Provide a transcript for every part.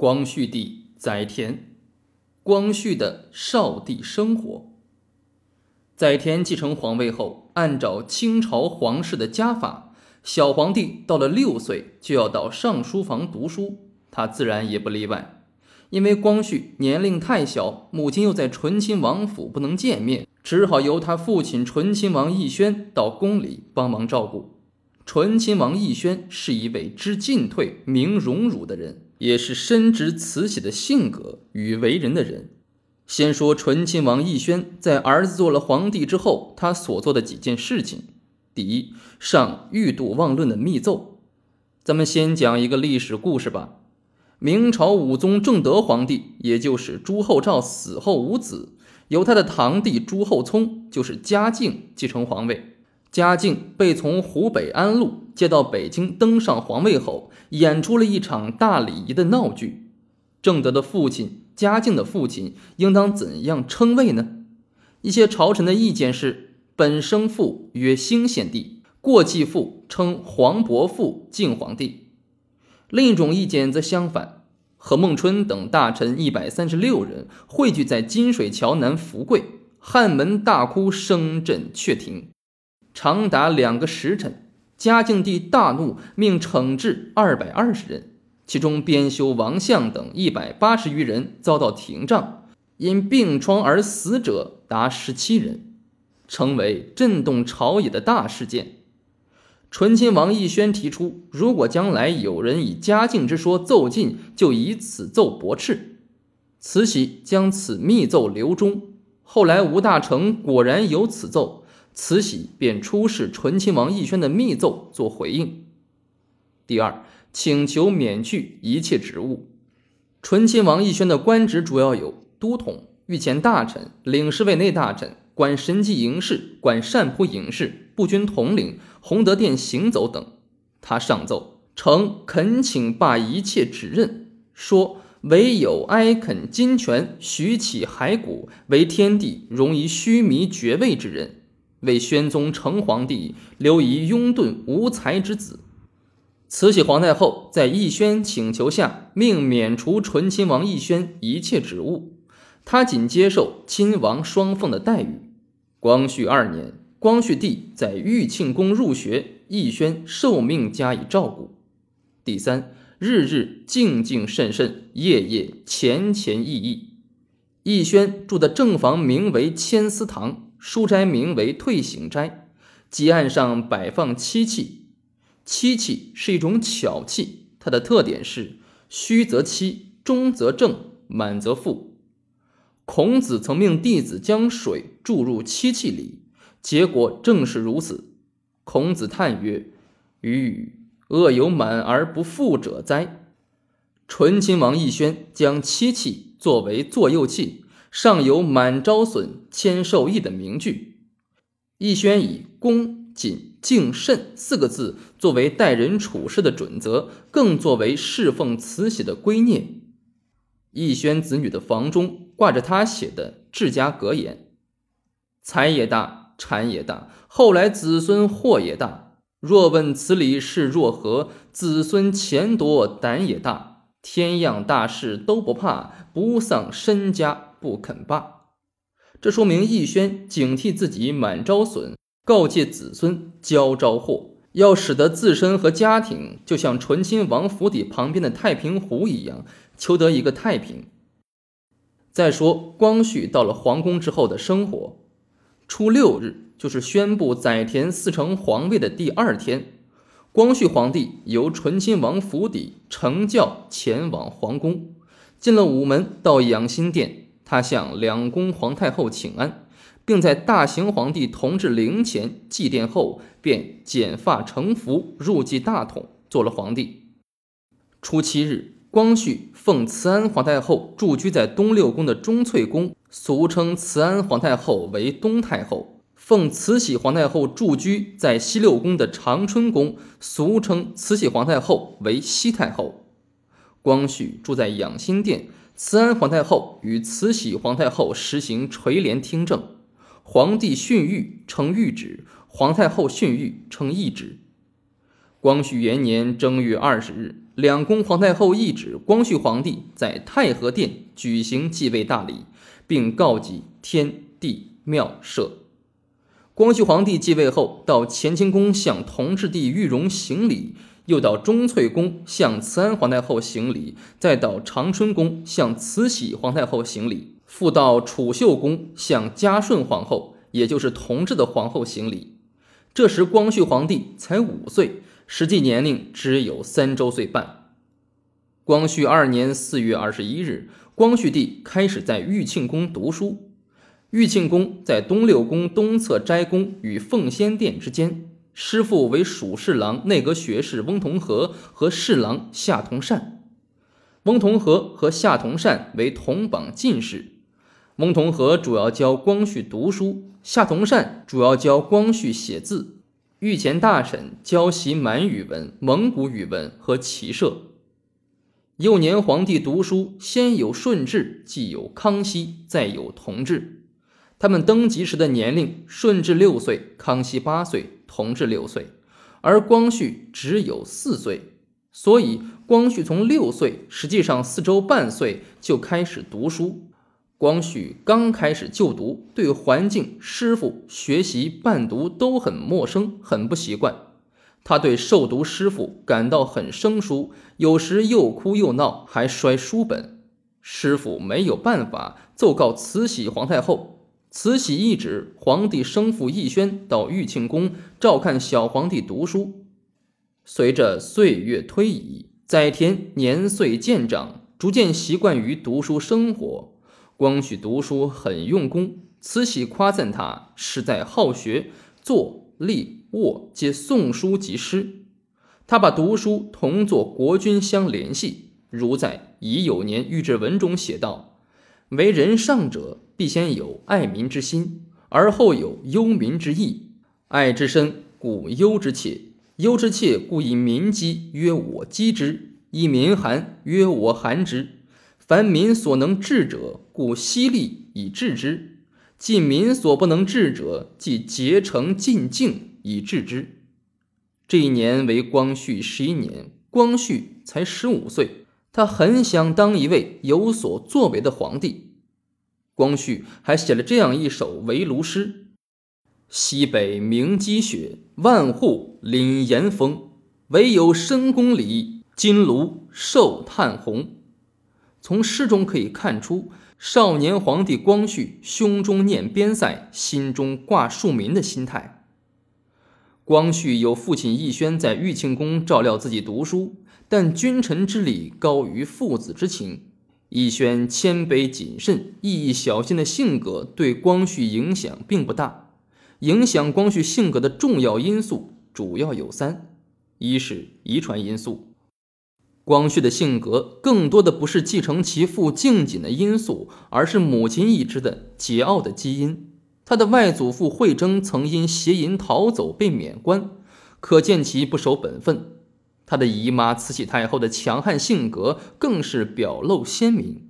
光绪帝载田，光绪的少帝生活。载田继承皇位后，按照清朝皇室的家法，小皇帝到了六岁就要到上书房读书，他自然也不例外。因为光绪年龄太小，母亲又在醇亲王府不能见面，只好由他父亲醇亲王奕轩到宫里帮忙照顾。醇亲王奕轩是一位知进退、明荣辱的人。也是深知慈禧的性格与为人的人。先说醇亲王奕轩在儿子做了皇帝之后，他所做的几件事情。第一，上《欲度忘论》的密奏。咱们先讲一个历史故事吧。明朝武宗正德皇帝，也就是朱厚照死后无子，由他的堂弟朱厚熜，就是嘉靖继承皇位。嘉靖被从湖北安陆接到北京，登上皇位后，演出了一场大礼仪的闹剧。正德的父亲，嘉靖的父亲，应当怎样称谓呢？一些朝臣的意见是：本生父曰兴献帝，过继父称皇伯父敬皇帝。另一种意见则相反。何孟春等大臣一百三十六人汇聚在金水桥南福贵，汉门大哭，声震阙庭。长达两个时辰，嘉靖帝大怒，命惩治二百二十人，其中编修王相等一百八十余人遭到廷杖，因病疮而死者达十七人，成为震动朝野的大事件。醇亲王奕轩提出，如果将来有人以嘉靖之说奏进，就以此奏驳斥。慈禧将此密奏留中。后来吴大成果然有此奏。慈禧便出示醇亲王奕轩的密奏做回应。第二，请求免去一切职务。醇亲王奕轩的官职主要有都统、御前大臣、领侍卫内大臣、管神机营事、管善扑营事、步军统领、洪德殿行走等。他上奏呈恳请罢一切指任，说唯有哀恳金泉、许起骸骨为天地容于虚弥爵位之人。为宣宗成皇帝留遗拥遁无才之子。慈禧皇太后在奕轩请求下，命免除醇亲王奕轩一切职务，他仅接受亲王双凤的待遇。光绪二年，光绪帝在玉庆宫入学，奕轩受命加以照顾。第三，日日静静慎慎，夜夜虔虔意意。奕轩住的正房名为千丝堂。书斋名为退行斋，基案上摆放漆器。漆器是一种巧器，它的特点是虚则漆，中则正，满则覆。孔子曾命弟子将水注入漆器里，结果正是如此。孔子叹曰：“余恶有满而不富者哉！”醇亲王奕轩将漆器作为座右器。上有“满招损，谦受益”的名句，奕轩以恭谨敬慎四个字作为待人处事的准则，更作为侍奉慈禧的圭臬。奕轩子女的房中挂着他写的治家格言：“财也大，产也大，后来子孙祸也大。若问此理是若何，子孙钱多胆也大，天样大事都不怕，不丧身家。”不肯罢，这说明奕轩警惕自己满招损，告诫子孙交招祸，要使得自身和家庭就像醇亲王府邸旁边的太平湖一样，求得一个太平。再说光绪到了皇宫之后的生活，初六日就是宣布载田四承皇位的第二天，光绪皇帝由醇亲王府邸乘轿前往皇宫，进了午门，到养心殿。他向两宫皇太后请安，并在大行皇帝同治陵前祭奠后，便剪发成服，入继大统，做了皇帝。初七日，光绪奉慈安皇太后驻居在东六宫的忠粹宫，俗称慈安皇太后为东太后；奉慈禧皇太后驻居在西六宫的长春宫，俗称慈禧皇太后为西太后。光绪住在养心殿。慈安皇太后与慈禧皇太后实行垂帘听政，皇帝训谕称谕旨，皇太后训谕称懿旨。光绪元年正月二十日，两宫皇太后懿旨光绪皇帝在太和殿举行继位大礼，并告祭天地庙社。光绪皇帝继位后，到乾清宫向同治帝裕荣行礼，又到忠粹宫向慈安皇太后行礼，再到长春宫向慈禧皇太后行礼，复到储秀宫向嘉顺皇后，也就是同治的皇后行礼。这时，光绪皇帝才五岁。实际年龄只有三周岁半。光绪二年四月二十一日，光绪帝开始在玉庆宫读书。玉庆宫在东六宫东侧斋宫与奉先殿之间，师傅为属侍郎内阁学士翁同龢和侍郎夏同善。翁同龢和夏同善为同榜进士。翁同龢主要教光绪读书，夏同善主要教光绪写字。御前大臣教习满语文、蒙古语文和骑射。幼年皇帝读书，先有顺治，继有康熙，再有同治。他们登基时的年龄，顺治六岁，康熙八岁，同治六岁，而光绪只有四岁。所以，光绪从六岁，实际上四周半岁就开始读书。光绪刚开始就读，对环境、师傅、学习、伴读都很陌生，很不习惯。他对受读师傅感到很生疏，有时又哭又闹，还摔书本。师傅没有办法，奏告慈禧皇太后。慈禧懿旨皇帝生父奕轩到玉庆宫照看小皇帝读书。随着岁月推移，载湉年岁渐长，逐渐习惯于读书生活。光绪读书很用功，慈禧夸赞他实在好学，坐立卧皆诵书及诗。他把读书同作国君相联系，如在乙酉年御制文中写道：“为人上者，必先有爱民之心，而后有忧民之意。爱之深，故忧之切；忧之切，故以民饥，曰我饥之；以民寒，曰我寒之。”凡民所能治者，故犀利以治之；既民所不能治者，即竭诚尽敬以治之。这一年为光绪十一年，光绪才十五岁，他很想当一位有所作为的皇帝。光绪还写了这样一首围炉诗：“西北鸣鸡雪，万户凛严风。唯有深宫里，金炉寿炭红。”从诗中可以看出，少年皇帝光绪胸中念边塞，心中挂庶民的心态。光绪有父亲奕轩在玉庆宫照料自己读书，但君臣之礼高于父子之情。奕轩谦卑谨慎、意义小心的性格对光绪影响并不大。影响光绪性格的重要因素主要有三：一是遗传因素。光绪的性格更多的不是继承其父敬谨的因素，而是母亲一支的桀骜的基因。他的外祖父惠征曾因邪淫逃走被免官，可见其不守本分。他的姨妈慈禧太后的强悍性格更是表露鲜明，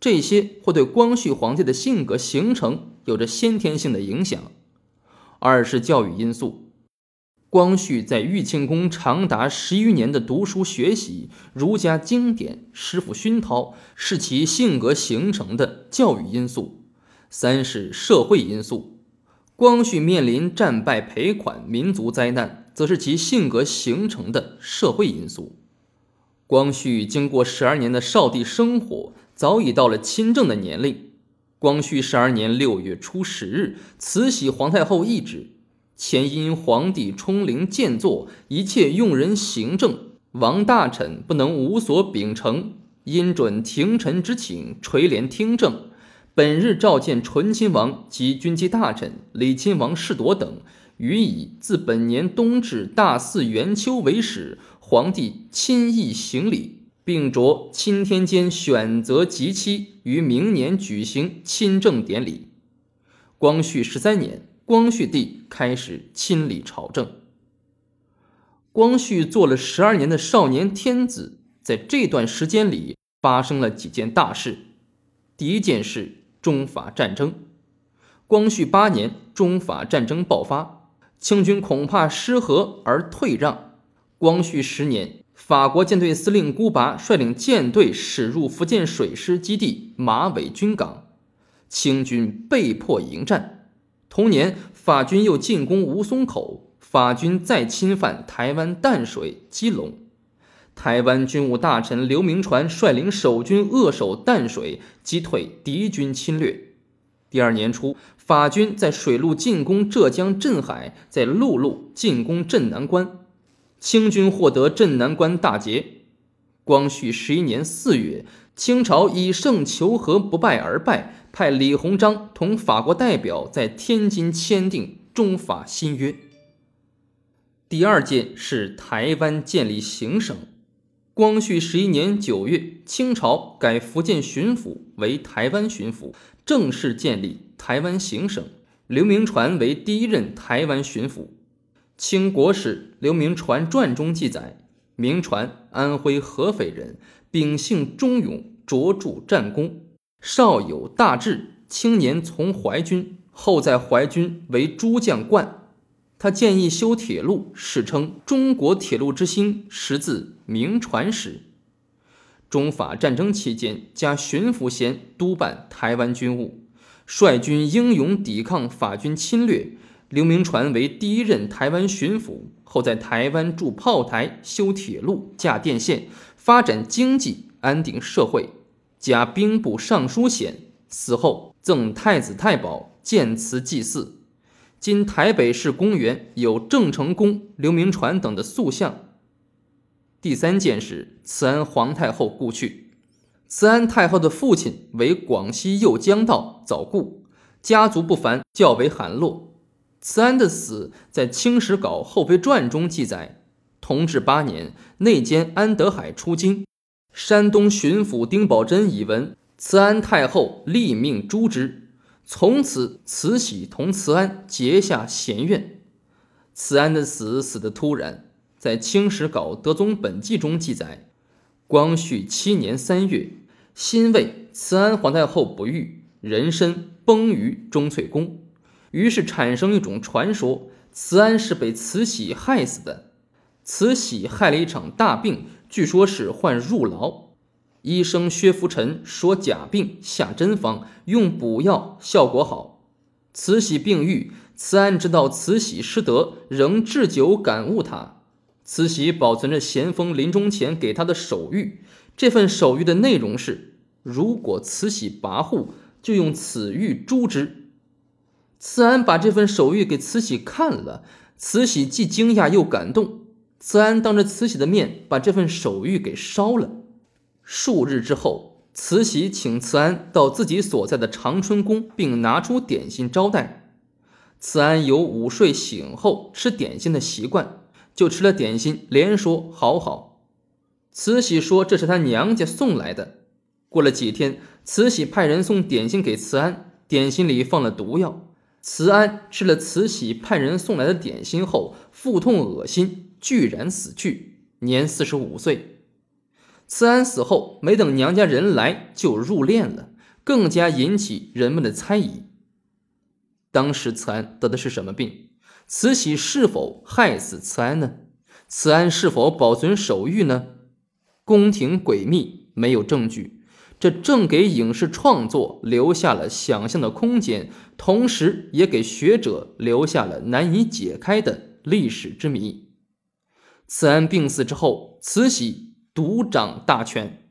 这些会对光绪皇帝的性格形成有着先天性的影响。二是教育因素。光绪在玉庆宫长达十余年的读书学习儒家经典，师傅熏陶，是其性格形成的教育因素。三是社会因素。光绪面临战败赔款、民族灾难，则是其性格形成的社会因素。光绪经过十二年的少帝生活，早已到了亲政的年龄。光绪十二年六月初十日，慈禧皇太后懿旨。前因皇帝冲灵建作，一切用人行政，王大臣不能无所秉承，因准廷臣之请，垂帘听政。本日召见醇亲王及军机大臣李亲王世铎等，予以自本年冬至大祀元秋为始，皇帝亲诣行礼，并着钦天监选择吉期，于明年举行亲政典礼。光绪十三年。光绪帝开始亲理朝政。光绪做了十二年的少年天子，在这段时间里发生了几件大事。第一件事，中法战争。光绪八年，中法战争爆发，清军恐怕失和而退让。光绪十年，法国舰队司令孤拔率领舰队驶入福建水师基地马尾军港，清军被迫迎战。同年，法军又进攻吴淞口，法军再侵犯台湾淡水、基隆。台湾军务大臣刘铭传率领守军扼守淡水，击退敌军侵略。第二年初，法军在水路进攻浙江镇海，在陆路进攻镇南关，清军获得镇南关大捷。光绪十一年四月，清朝以胜求和不败而败，派李鸿章同法国代表在天津签订中法新约。第二件是台湾建立行省。光绪十一年九月，清朝改福建巡抚为台湾巡抚，正式建立台湾行省。刘铭传为第一任台湾巡抚。清国史《刘铭传传》中记载，铭传安徽合肥人，秉性忠勇，卓著战功，少有大志。青年从淮军，后在淮军为诸将冠。他建议修铁路，史称“中国铁路之星”，实自明传史。中法战争期间，加巡抚衔督办台湾军务，率军英勇抵抗法军侵略。刘铭传为第一任台湾巡抚，后在台湾筑炮台、修铁路、架电线，发展经济，安定社会，加兵部尚书衔。死后赠太子太保，建祠祭祀。今台北市公园有郑成功、刘铭传等的塑像。第三件事，慈安皇太后故去。慈安太后的父亲为广西右江道早故，家族不凡，较为寒落。慈安的死在《清史稿后妃传》中记载：同治八年，内监安德海出京，山东巡抚丁宝桢以闻，慈安太后立命诛之。从此，慈禧同慈安结下嫌怨。慈安的死死得突然，在《清史稿德宗本纪》中记载：光绪七年三月，辛未，慈安皇太后不育，人身崩于钟粹宫。于是产生一种传说：慈安是被慈禧害死的。慈禧害了一场大病，据说是患入牢。医生薛福臣说假病，下真方，用补药，效果好。慈禧病愈，慈安知道慈禧失德，仍置酒感悟他。慈禧保存着咸丰临终前给他的手谕，这份手谕的内容是：如果慈禧跋扈，就用此玉诛之。慈安把这份手谕给慈禧看了，慈禧既惊讶又感动。慈安当着慈禧的面把这份手谕给烧了。数日之后，慈禧请慈安到自己所在的长春宫，并拿出点心招待。慈安有午睡醒后吃点心的习惯，就吃了点心，连说好好。慈禧说这是她娘家送来的。过了几天，慈禧派人送点心给慈安，点心里放了毒药。慈安吃了慈禧派人送来的点心后，腹痛恶心，居然死去，年四十五岁。慈安死后，没等娘家人来就入殓了，更加引起人们的猜疑。当时慈安得的是什么病？慈禧是否害死慈安呢？慈安是否保存手谕呢？宫廷诡秘，没有证据，这正给影视创作留下了想象的空间，同时也给学者留下了难以解开的历史之谜。慈安病死之后，慈禧。独掌大权。